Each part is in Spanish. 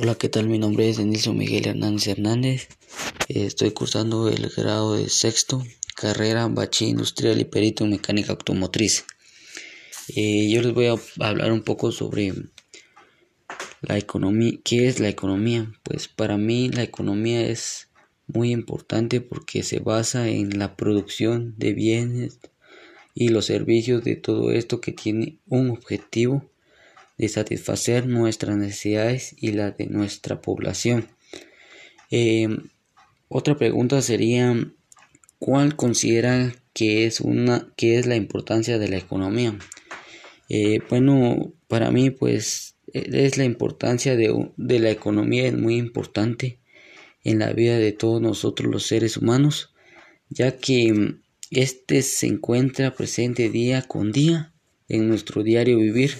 Hola, ¿qué tal? Mi nombre es Denilson Miguel Hernández Hernández. Eh, estoy cursando el grado de sexto, carrera bachiller industrial y perito en mecánica automotriz. Eh, yo les voy a hablar un poco sobre la economía. ¿Qué es la economía? Pues para mí la economía es muy importante porque se basa en la producción de bienes y los servicios de todo esto que tiene un objetivo de satisfacer nuestras necesidades y la de nuestra población. Eh, otra pregunta sería ¿cuál considera que es una es la importancia de la economía? Eh, bueno, para mí pues es la importancia de, de la economía es muy importante en la vida de todos nosotros los seres humanos, ya que este se encuentra presente día con día en nuestro diario vivir.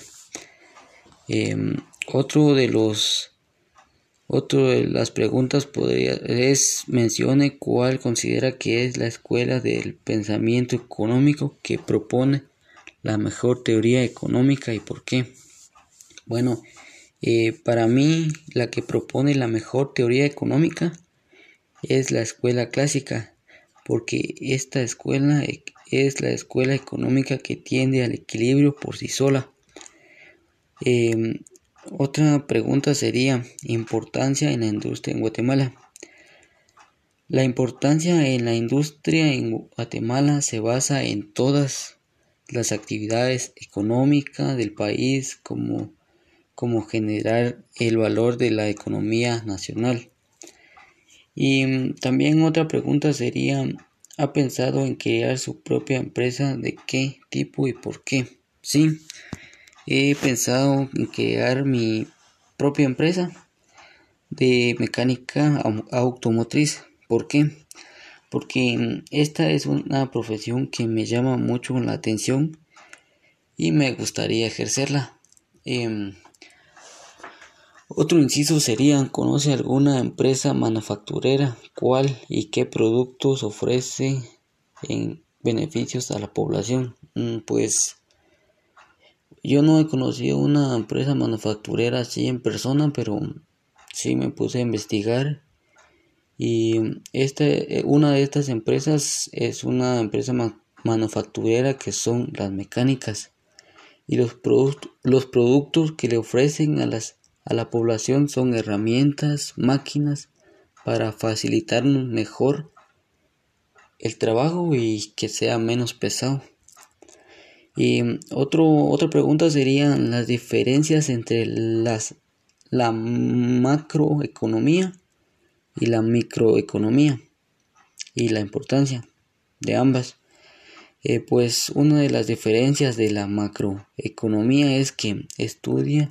Em, otro de los otro de las preguntas podría es mencione cuál considera que es la escuela del pensamiento económico que propone la mejor teoría económica y por qué. Bueno, eh, para mí la que propone la mejor teoría económica es la escuela clásica, porque esta escuela e, es la escuela económica que tiende al equilibrio por sí sola Em, otra pregunta sería importancia en la industria en Guatemala. La importancia en la industria en Guatemala se basa en todas las actividades económicas del país como, como generar el valor de la economía nacional. Y em, también otra pregunta sería, ¿ha pensado en crear su propia empresa? ¿De qué tipo y por qué? Sí, he pensado en crear mi propia empresa de mecánica automotriz. ¿Por qué? Porque esta es una profesión que me llama mucho la atención y me gustaría ejercerla. Em, otro inciso sería, ¿conoce alguna empresa manufacturera? ¿Cuál y qué productos ofrece en beneficios a la población? Mm, pues yo no he conocido una empresa manufacturera así en persona, pero sí me puse a investigar. Y este, una de estas empresas es una empresa manufacturera que son las mecánicas. Y los, los productos que le ofrecen a, las, a la población son herramientas, máquinas para facilitarnos mejor el trabajo y que sea menos pesado. Y otro, otra pregunta sería las diferencias entre las, la macroeconomía y la microeconomía y la importancia de ambas. Eh, pues una de las diferencias de la macroeconomía es que estudia,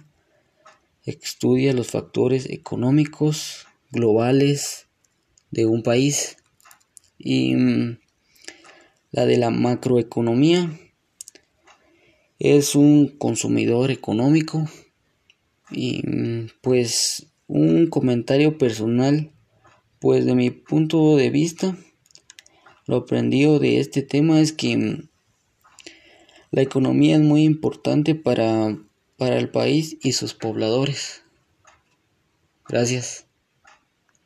estudia los factores económicos globales de un país y mm, la de la macroeconomía es un consumidor económico y pues un comentario personal pues de mi punto de vista lo aprendido de este tema es que la economía es muy importante para, para el país y sus pobladores. Gracias.